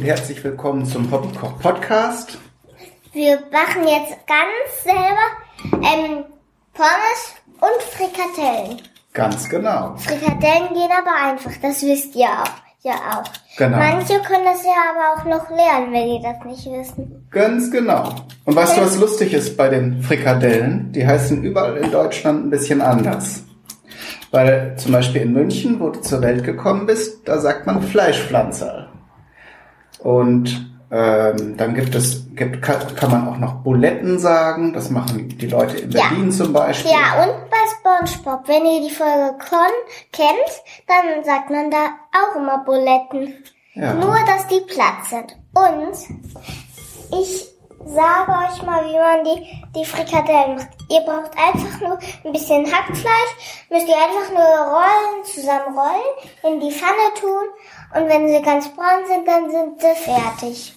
Und herzlich willkommen zum Hobbykoch Podcast. Wir machen jetzt ganz selber ähm, Pommes und Frikadellen. Ganz genau. Frikadellen gehen aber einfach, das wisst ihr auch. Ja auch. Genau. Manche können das ja aber auch noch lernen, wenn die das nicht wissen. Ganz genau. Und weißt du, was lustig ist bei den Frikadellen? Die heißen überall in Deutschland ein bisschen anders. Weil zum Beispiel in München, wo du zur Welt gekommen bist, da sagt man Fleischpflanzer. Und ähm, dann gibt es, gibt, kann, kann man auch noch Buletten sagen. Das machen die Leute in Ja. Berlin zum Beispiel. Ja, und bei SpongeBob, wenn ihr die Folge Con kennt, dann sagt man da auch immer Buletten. Ja. Nur, dass die platt sind. Und ich sage euch mal, wie man die, die Frikadellen macht. Ihr braucht einfach nur ein bisschen Hackfleisch, müsst ihr einfach nur rollen, zusammenrollen, in die Pfanne tun und wenn sie ganz braun sind, dann sind sie fertig.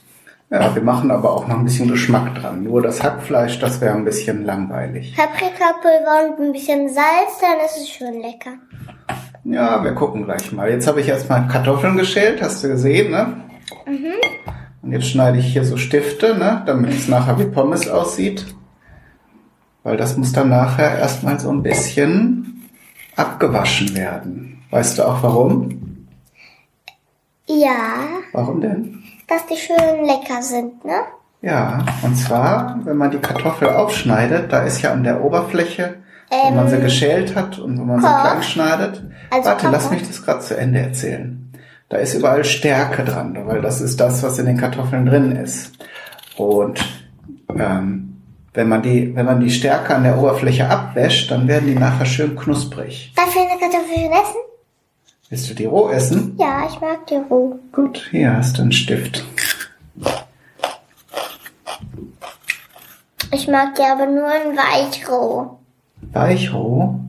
Ja, wir machen aber auch noch ein bisschen Geschmack dran. Nur das Hackfleisch, das wäre ein bisschen langweilig. Paprikapulver und ein bisschen Salz, dann ist es schön lecker. Ja, wir gucken gleich mal. Jetzt habe ich erstmal Kartoffeln geschält, hast du gesehen, ne? Und jetzt schneide ich hier so Stifte, ne? Damit es nachher wie Pommes aussieht. Weil das muss dann nachher erstmal so ein bisschen abgewaschen werden. Weißt du auch warum? Ja, Warum denn? dass die schön lecker sind, ne? Ja, und zwar, wenn man die Kartoffel aufschneidet, da ist ja an der Oberfläche, wo man sie geschält hat und wo man sie Koch. klein schneidet. Also Warte, lass Papa. mich das gerade zu Ende erzählen. Da ist überall Stärke dran, weil das ist das, was in den Kartoffeln drin ist. Und ähm, wenn man die, wenn man die Stärke an der Oberfläche abwäscht, dann werden die nachher schön knusprig. Darf ich eine Kartoffel essen? Willst du die roh essen? Ja, ich mag die roh. Gut, hier hast du einen Stift. Ich mag die aber nur in weichroh. Weichroh?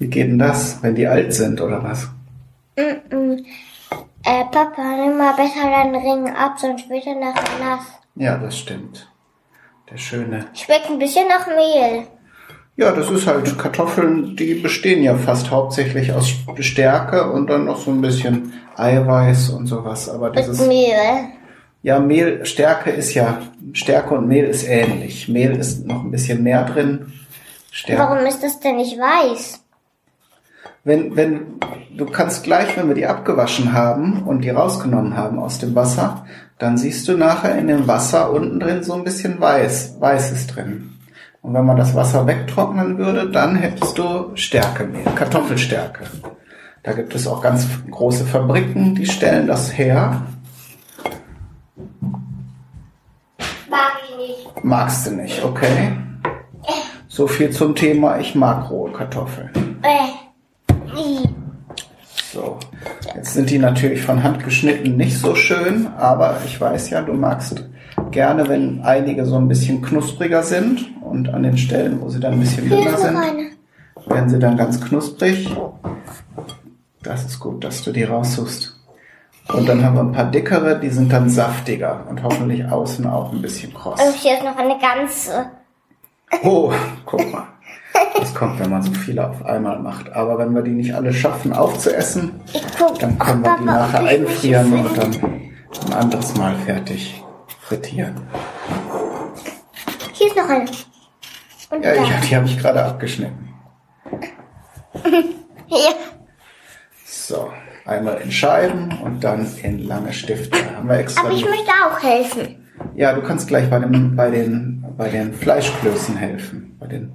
Wie geht denn das, wenn die alt sind oder was? Mm-mm. Äh, Papa, nimm mal besser deinen Ring ab, sonst wird er nachher nass. Ja, das stimmt. Der schöne. Schmeckt ein bisschen nach Mehl. Ja, das ist halt Kartoffeln, die bestehen ja fast hauptsächlich aus Stärke und dann noch so ein bisschen Eiweiß und sowas. Aber Mit dieses, Mehl. ja, Mehl, Stärke ist ja, Stärke und Mehl ist ähnlich. Mehl ist noch ein bisschen mehr drin. Stärke. Warum ist das denn nicht weiß? Wenn, wenn, du kannst gleich, wenn wir die abgewaschen haben und die rausgenommen haben aus dem Wasser, dann siehst du nachher in dem Wasser unten drin so ein bisschen weiß, Weißes drin. Und wenn man das Wasser wegtrocknen würde, dann hättest du Stärkemehl, Kartoffelstärke. Da gibt es auch ganz große Fabriken, die stellen das her. Mag ich nicht. Magst du nicht, okay? So viel zum Thema, ich mag rohe Kartoffeln. Äh. So, jetzt sind die natürlich von Hand geschnitten nicht so schön, aber ich weiß ja, du magst gerne, wenn einige so ein bisschen knuspriger sind und an den Stellen, wo sie dann ein bisschen dünner sind, werden sie dann ganz knusprig. Das ist gut, dass du die raussuchst. Und dann haben wir ein paar dickere, die sind dann saftiger und hoffentlich außen auch ein bisschen kross. Und hier ist noch eine ganze. Oh, guck mal. Das kommt, wenn man so viele auf einmal macht. Aber wenn wir die nicht alle schaffen aufzuessen, dann können wir die nachher einfrieren und dann ein anderes Mal fertig frittieren. Hier ist noch eine. Und Ja, ich, die habe ich gerade abgeschnitten. Hier. So, einmal in Scheiben und dann in lange Stifte. Haben wir extra. Aber ich möchte auch helfen. ja, du kannst gleich bei, dem, bei, den, bei den Fleischklößen helfen. Bei den,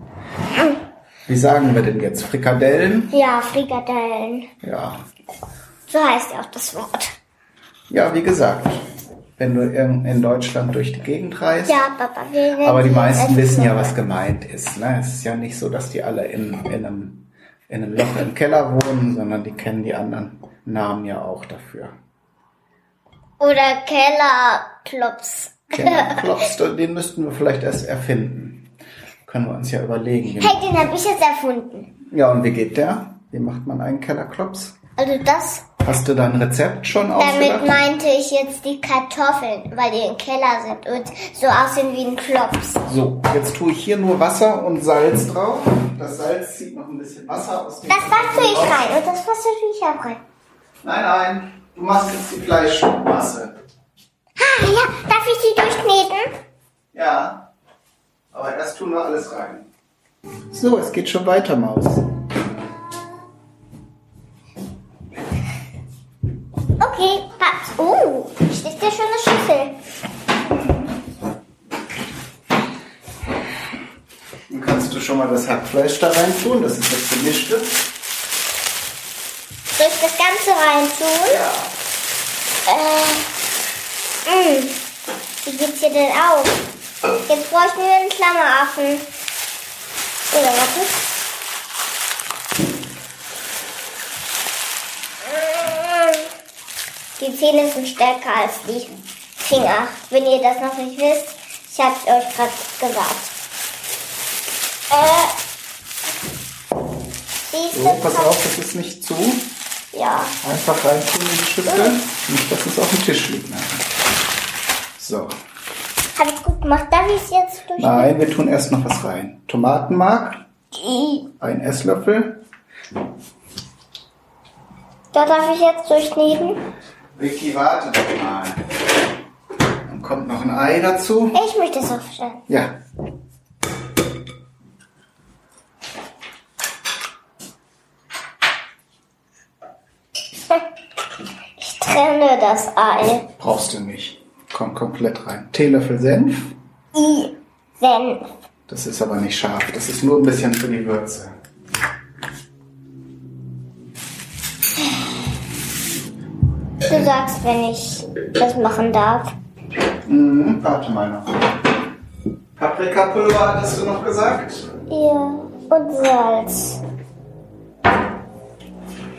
wie sagen wir denn jetzt? Frikadellen? Ja, Frikadellen. Ja. So heißt ja auch das Wort. Ja, wie gesagt, wenn du in, in Deutschland durch die Gegend reist. Ja, Papa, wir Aber die meisten wissen ja, was gemeint ist. Ne? Es ist ja nicht so, dass die alle in, in, einem, in einem Loch im Keller wohnen, sondern die kennen die anderen Namen ja auch dafür. Oder Kellerklops. Kellerklops, den müssten wir vielleicht erst erfinden. Können wir uns ja überlegen. Hey, den habe ich jetzt erfunden. Ja, und wie geht der? Wie macht man einen Kellerklops? Also das, Hast du dein Rezept schon damit ausgedacht? meinte ich jetzt die Kartoffeln, weil die im Keller sind und so aussehen wie ein Klops. So, jetzt tue ich hier nur Wasser und Salz drauf. Das Salz zieht noch ein bisschen Wasser aus dem Das Wasser ich rein und das Wasser tue ich auch rein. Nein, nein, Du machst jetzt die Fleischmasse. Ah, ja, darf ich die durchkneten? Ja. Aber erst tun wir alles rein. So, es geht schon weiter, Maus. Oh, ja schon eine Schüssel. Dann kannst du schon mal das Hackfleisch da rein tun. Das ist das gemischte. Soll ich das Ganze reintun? Ja. Äh, mh. Wie geht's hier denn auf? Jetzt brauche ich mir einen Klammeraffen. Oder warte. Mm. Die Zähne sind stärker als die Finger. Wenn ihr das noch nicht wisst, ich hab's euch gerade gesagt. Äh. So, pass auf, das ist nicht zu. Ja. Einfach reintun in die Schüssel. Nicht, dass es auf dem Tisch liegt. Nein. So. Habe ich gut gemacht. Darf ich es jetzt durch? Nein, wir tun erst noch was rein. Tomatenmark, ein Esslöffel. Da darf ich jetzt durchkneten. Vicky, warte doch mal. Dann kommt noch ein Ei dazu. Ich möchte es aufstellen. Ja. Ich trenne das Ei. Brauchst du nicht. Kommt komplett rein. Teelöffel Senf. I. Senf. Das ist aber nicht scharf. Das ist nur ein bisschen für die Würze. Du sagst, wenn ich das machen darf. Mhm, warte mal noch. Paprikapulver hattest du noch gesagt? Ja. Und Salz.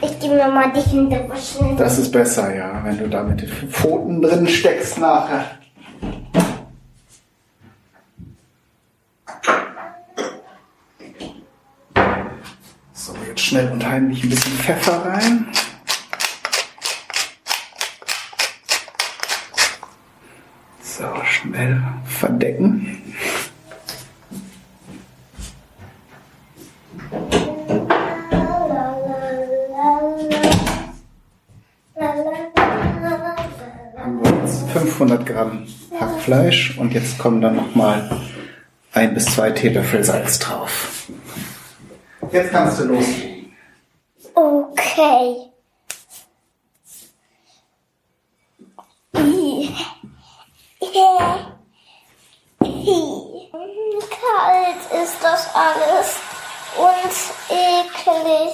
Ich gebe mir mal die Hände waschen. Das ist besser, ja, wenn du da mit den Pfoten drin steckst nachher. So, jetzt schnell und heimlich ein bisschen Pfeffer rein. So, schnell verdecken. haben wir jetzt 500 Gramm Hackfleisch und jetzt kommen dann nochmal ein bis zwei Teelöffel Salz drauf. Jetzt kannst du loslegen. Okay. I. I. Kalt ist das alles und eklig.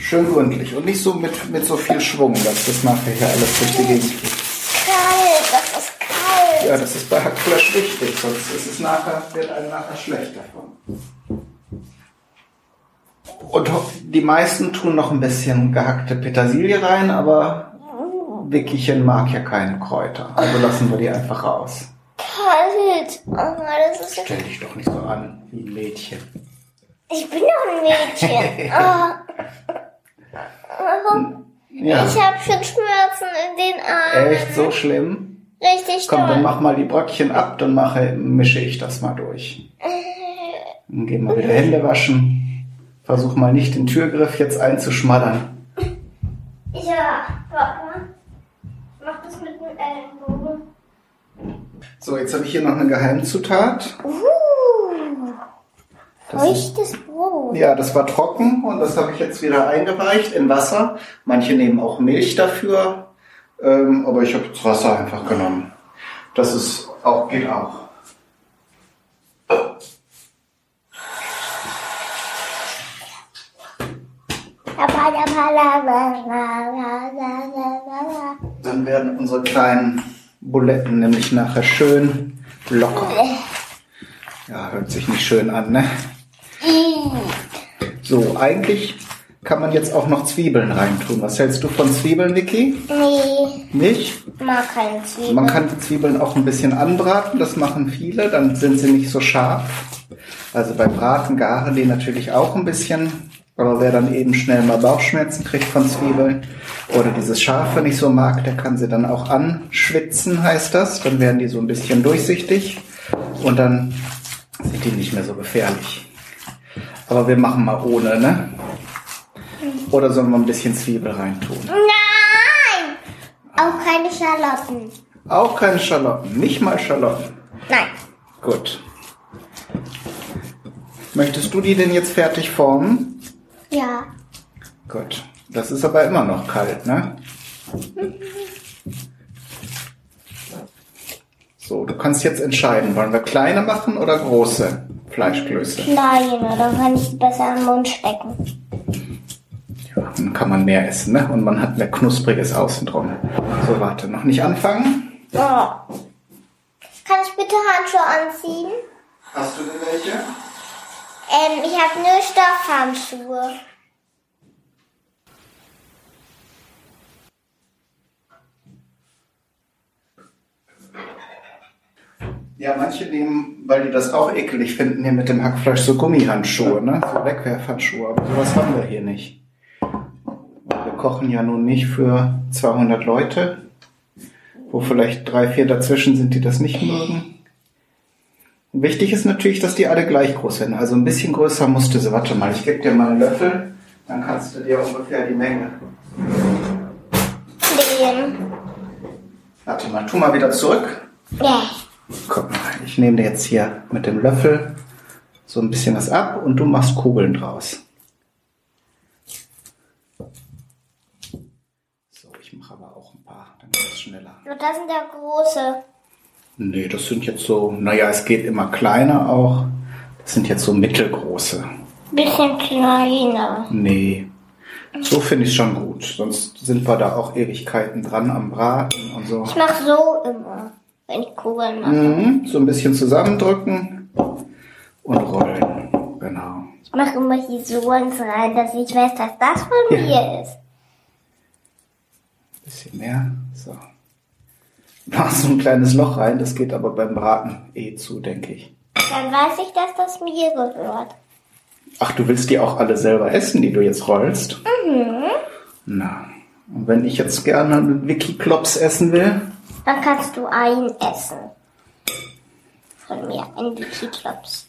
Schön gründlich und nicht so mit, mit so viel Schwung, dass das nachher hier alles durch die Gegend fliegt. Kalt, das ist kalt. Ja, das ist bei Hackfleisch wichtig, sonst ist es nachher, wird einem nachher schlecht davon. Und die meisten tun noch ein bisschen gehackte Petersilie rein, aber Wickichen mag ja keine Kräuter. Also lassen wir die einfach raus. Kalt. Oh, das ist Stell dich doch nicht so an wie ein Mädchen. Ich bin doch ein Mädchen. oh. Warum? Ja. Ich habe schon Schmerzen in den Armen. Echt so schlimm? Richtig Komm, dann doll. mach mal die Bröckchen ab, dann mache, mische ich das mal durch. Dann gehen wir wieder Hände waschen. Versuch mal nicht den Türgriff jetzt einzuschmattern. Ja, warte mal. Mach das mit dem Ellenbogen. So, jetzt habe ich hier noch eine Geheimzutat. Uh, feuchtes Brot. ja, das war trocken und das habe ich jetzt wieder eingeweicht in Wasser. Manche nehmen auch Milch dafür, ähm, aber ich habe jetzt Wasser einfach genommen. Das ist auch geht auch. Dann werden unsere kleinen Buletten nämlich nachher schön locker. Ja, hört sich nicht schön an, ne? So, eigentlich kann man jetzt auch noch Zwiebeln reintun. Was hältst du von Zwiebeln, Vicky? Nee, Nicht? mag keine Zwiebeln. Man kann die Zwiebeln auch ein bisschen anbraten, das machen viele, dann sind sie nicht so scharf. Also bei Braten garen die natürlich auch ein bisschen, aber wer dann eben schnell mal Bauchschmerzen kriegt von Zwiebeln oder dieses Scharfe nicht so mag, der kann sie dann auch anschwitzen, heißt das. Dann werden die so ein bisschen durchsichtig und dann sind die nicht mehr so gefährlich. Aber wir machen mal ohne, ne? Oder sollen wir ein bisschen Zwiebel reintun? Nein! Auch keine Schalotten. Auch keine Schalotten, nicht mal Schalotten. Nein. Gut. Möchtest du die denn jetzt fertig formen? Ja. Gut. Das ist aber immer noch kalt, ne? So, du kannst jetzt entscheiden, wollen wir kleine machen oder große Fleischklöße? Kleine, dann kann ich besser im Mund stecken. Ja, dann kann man mehr essen, ne? Und man hat mehr knuspriges Außen drum. So, warte, noch nicht anfangen. Oh. Kann ich bitte Handschuhe anziehen? Hast du denn welche? Ähm, ich habe nur Stoffhandschuhe. Ja, manche nehmen, weil die das auch ekelig finden, hier mit dem Hackfleisch so Gummihandschuhe, ne? So Wegwerfhandschuhe. Aber sowas haben wir hier nicht. Wir kochen ja nun nicht für 200 Leute, wo vielleicht drei, vier dazwischen sind, die das nicht mögen. Wichtig ist natürlich, dass die alle gleich groß sind. Also ein bisschen größer musste sie. Warte mal, ich gebe dir mal einen Löffel, dann kannst du dir ungefähr die Menge. Den. Warte mal, tu mal wieder zurück. Ja. Guck mal, ich nehme dir jetzt hier mit dem Löffel so ein bisschen was ab und du machst Kugeln draus. So, ich mache aber auch ein paar, dann geht es schneller. Und das sind ja große. Nee, das sind jetzt so, naja, es geht immer kleiner auch. Das sind jetzt so mittelgroße. Bisschen kleiner. Nee, so finde ich schon gut. Sonst sind wir da auch Ewigkeiten dran am Braten und so. Ich mach so immer, wenn ich Kugeln mache. Mhm, so ein bisschen zusammendrücken und rollen. Genau. Ich mache immer hier so eins rein, dass ich weiß, dass das von Ja. mir ist. Bisschen mehr. So. Mach so ein kleines Loch rein, das geht aber beim Braten eh zu, denke ich. Dann weiß ich, dass das mir gehört. Ach, du willst die auch alle selber essen, die du jetzt rollst? Mhm. Na. Und wenn ich jetzt gerne einen Wiki Klops essen will? Dann kannst du einen essen. Von mir, ein Wiki-Klops.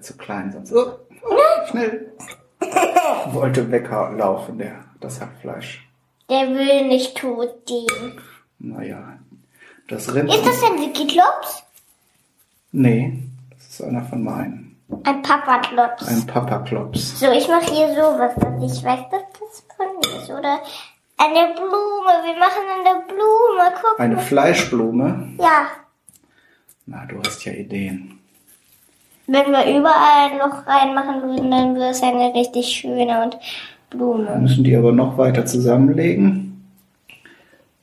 Zu klein, sonst. Oh, oh, schnell. Wollte weglaufen, der, das Hackfleisch. Der will nicht tot gehen. Naja. Das Rind. Ist das ein Wiki-Klops? Nee, das ist einer von meinen. Ein Papa-Klops. Ein Papa Klops. So, ich mache hier sowas, dass ich weiß, dass das von mir ist. Oder eine Blume. Wir machen eine Blume. Guck Eine mal. Fleischblume. Ja. Na, du hast ja Ideen. Wenn wir überall ein Loch reinmachen würden, dann wäre es eine richtig schöne und Wir Blume. müssen die aber noch weiter zusammenlegen.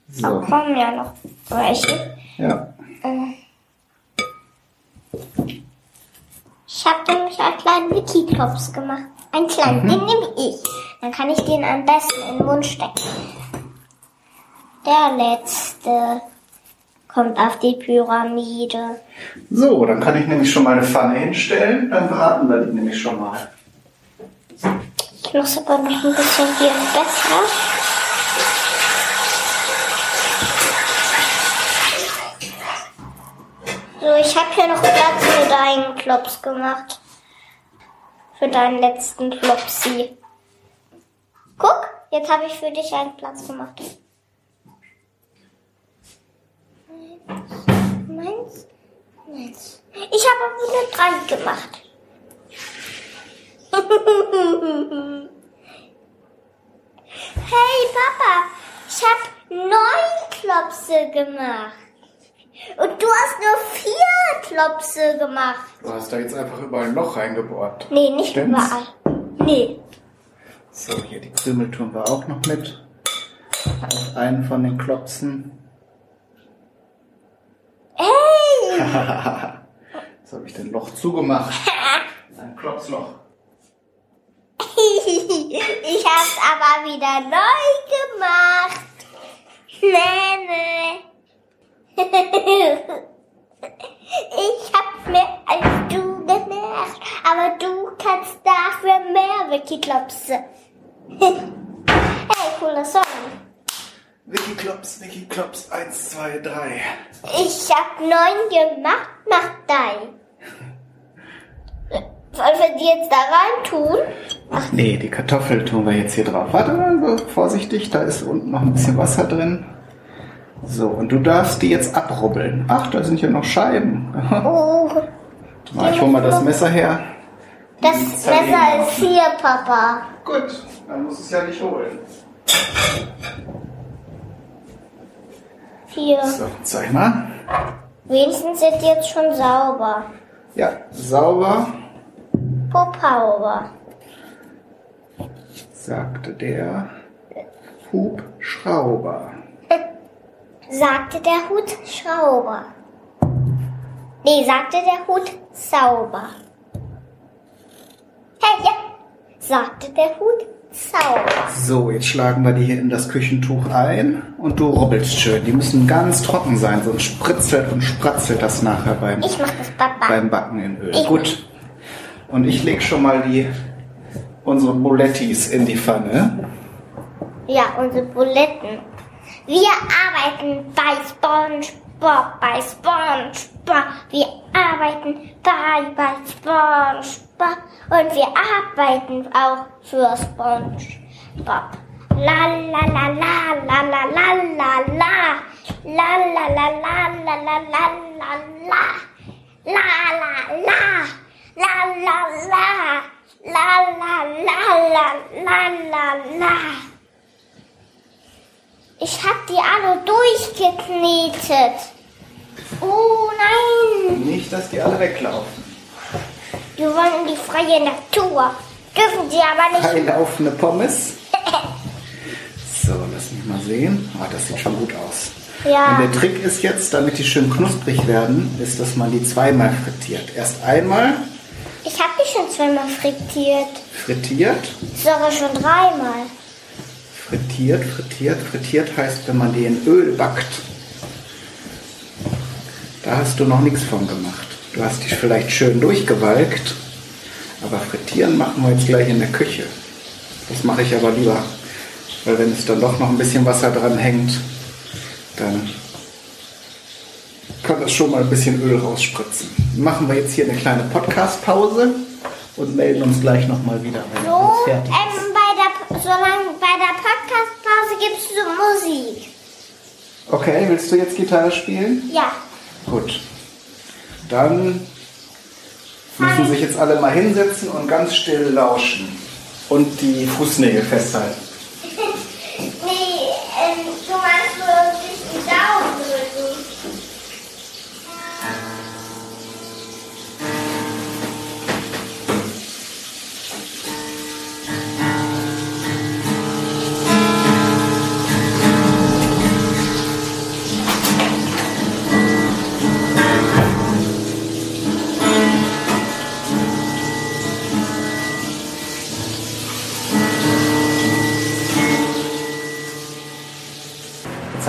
So, kommen ja noch welche. ja. Ich habe nämlich einen kleinen Wiki-Klops gemacht. Einen kleinen, den nehme ich. Dann kann ich den am besten in den Mund stecken. Der letzte kommt auf die Pyramide. So, dann kann ich nämlich schon mal eine Pfanne hinstellen. Dann braten wir die nämlich schon mal. Muss aber noch ein bisschen hier besser. So, ich habe hier noch Platz für deinen Klops gemacht. Für deinen letzten Klopsi. Guck, jetzt habe ich für dich einen Platz gemacht. Meins, meins. Ich habe nur drei gemacht. Hey Papa, ich habe neun Klopse gemacht. Und du hast nur vier Klopse gemacht. Du hast da jetzt einfach überall ein Loch reingebohrt. Nee, nicht Stimmt's? überall. Nee. So, hier die Krümel tun wir auch noch mit. Auf einen von den Klopsen. Hey! Jetzt habe ich den Loch zugemacht. Ein Klopsloch. Ich hab's aber wieder neu gemacht. Nee, nee. Ich hab mehr als du gemacht, aber du kannst dafür mehr Wikiklopse. Hey, cooler Song. Wiki Klops, Wiki Klops, eins, zwei, drei. Ich hab neun gemacht, mach dein. Sollen wir die jetzt da rein tun? Ach nee, die Kartoffel tun wir jetzt hier drauf. Warte mal, vorsichtig, da ist unten noch ein bisschen Wasser drin. So, und du darfst die jetzt abrubbeln. Ach, da sind ja noch Scheiben. Oh, Mal, ich hol mal das Messer her. das Messer ist hier, Papa. Gut, dann muss es ja nicht holen. Hier. So, zeig mal. Wenigstens sind die jetzt schon sauber. Ja, sauber, Popauber. sagte der Hubschrauber. Sagte der Hutschrauber. Nee, sagte der Hut sauber. Hey, ja. Sagte der Hut sauber. So, jetzt schlagen wir die hier in das Küchentuch ein und du rubbelst schön. Die müssen ganz trocken sein, sonst spritzelt und spratzelt das nachher beim, Ich mach das, beim Backen in Öl. Ich- Gut. Und ich leg schon mal die unsere Bulettis in die Pfanne. Ja, unsere Buletten. Wir arbeiten bei SpongeBob, bei SpongeBob. Wir arbeiten bei, bei SpongeBob. Und wir arbeiten auch für SpongeBob. La la la la la la la la la. La la la la la la la la la. La la la. La la la. La la la la la la. Ich hab die alle durchgeknetet. Oh nein, Nicht, dass die alle weglaufen. wir wollen in die freie Natur. Dürfen sie aber nicht. Freilaufende Pommes. So, lass mich mal sehen. Ah, das sieht schon gut aus. Ja. Und der Trick ist jetzt, damit die schön knusprig werden, ist, dass man die zweimal frittiert. Erst einmal Ich hab die schon zweimal frittiert. frittiert, Sogar schon dreimal. frittiert, frittiert, frittiert heißt, wenn man die in Öl backt. Da hast du noch nichts von gemacht. Du hast die vielleicht schön durchgewalkt, aber frittieren machen wir jetzt gleich in der Küche. Das mache ich aber lieber, weil wenn es dann doch noch ein bisschen Wasser dran hängt, dann kann das schon mal ein bisschen Öl rausspritzen. Machen wir jetzt hier eine kleine Podcast-Pause und melden uns gleich nochmal wieder, wenn So, alles fertig ist. ähm, bei der, solange bei der Podcast-Pause gibt's so Musik. Okay, willst du jetzt Gitarre spielen? Ja. Gut. Dann müssen sich jetzt alle mal hinsetzen und ganz still lauschen. Und die Fußnägel festhalten.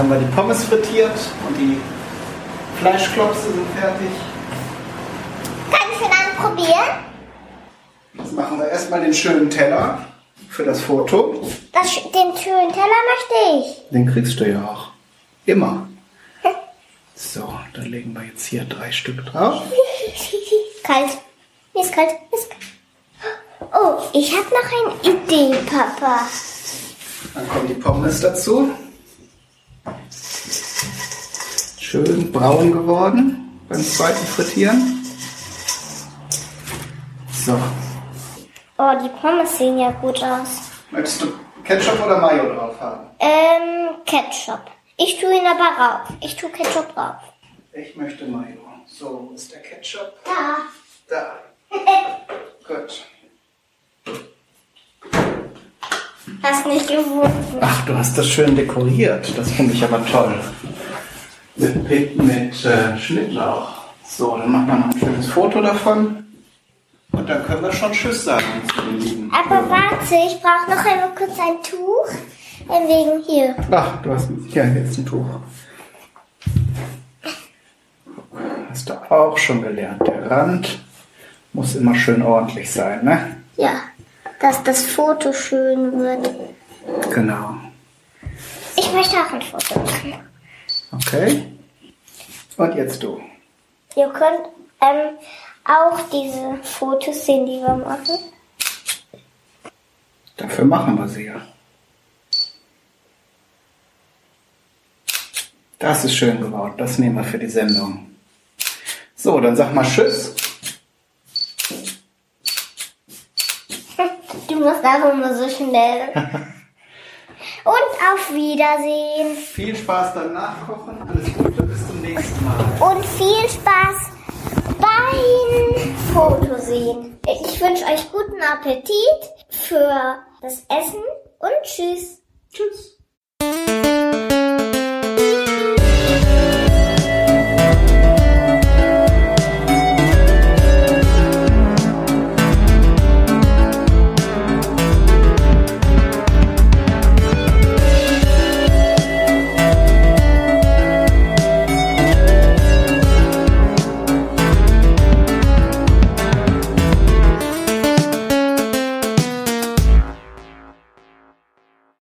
Haben wir die Pommes frittiert und die Fleischklopse sind fertig. Kann ich den anprobieren? Jetzt machen wir erstmal den schönen Teller für das Foto. Das, den schönen Teller möchte ich. Den kriegst du ja auch. Immer. So, dann legen wir jetzt hier drei Stück drauf. kalt. Mir ist kalt. Mir ist kalt. Oh, ich habe noch eine Idee, Papa. Dann kommen die Pommes dazu. Schön braun geworden beim zweiten Frittieren. So, Oh, die Pommes sehen ja gut aus. möchtest du Ketchup oder Mayo drauf haben? Ähm, Ketchup. Ich tue ihn aber rauf. Ich tue Ketchup rauf. Ich möchte Mayo. So, wo ist der Ketchup? Da. Da. Gut. Hast nicht gefunden. Ach, du hast das schön dekoriert. Das finde ich aber toll. Mit, Pit- mit äh, Schnittlauch. So, dann machen wir noch ein schönes Foto davon. Und dann können wir schon Tschüss sagen zu den Lieben. Aber warte, ich brauche noch einmal kurz ein Tuch. Ein wegen hier. Ach, du hast ja jetzt ein Tuch. Hast du auch schon gelernt. Der Rand muss immer schön ordentlich sein, ne? Ja. Dass das Foto schön wird. Genau. Ich möchte auch ein Foto machen. Okay. Und jetzt du. Ihr könnt ähm, auch diese Fotos sehen, die wir machen. Dafür machen wir sie ja. Das ist schön gebaut. Das nehmen wir für die Sendung. So, dann sag mal Tschüss. Du musst einfach mal so schnell. Und auf Wiedersehen. Viel Spaß beim Nachkochen. Alles Gute, bis zum nächsten Mal. Und viel Spaß beim Fotosehen. Ich wünsche euch guten Appetit für das Essen und tschüss. Tschüss.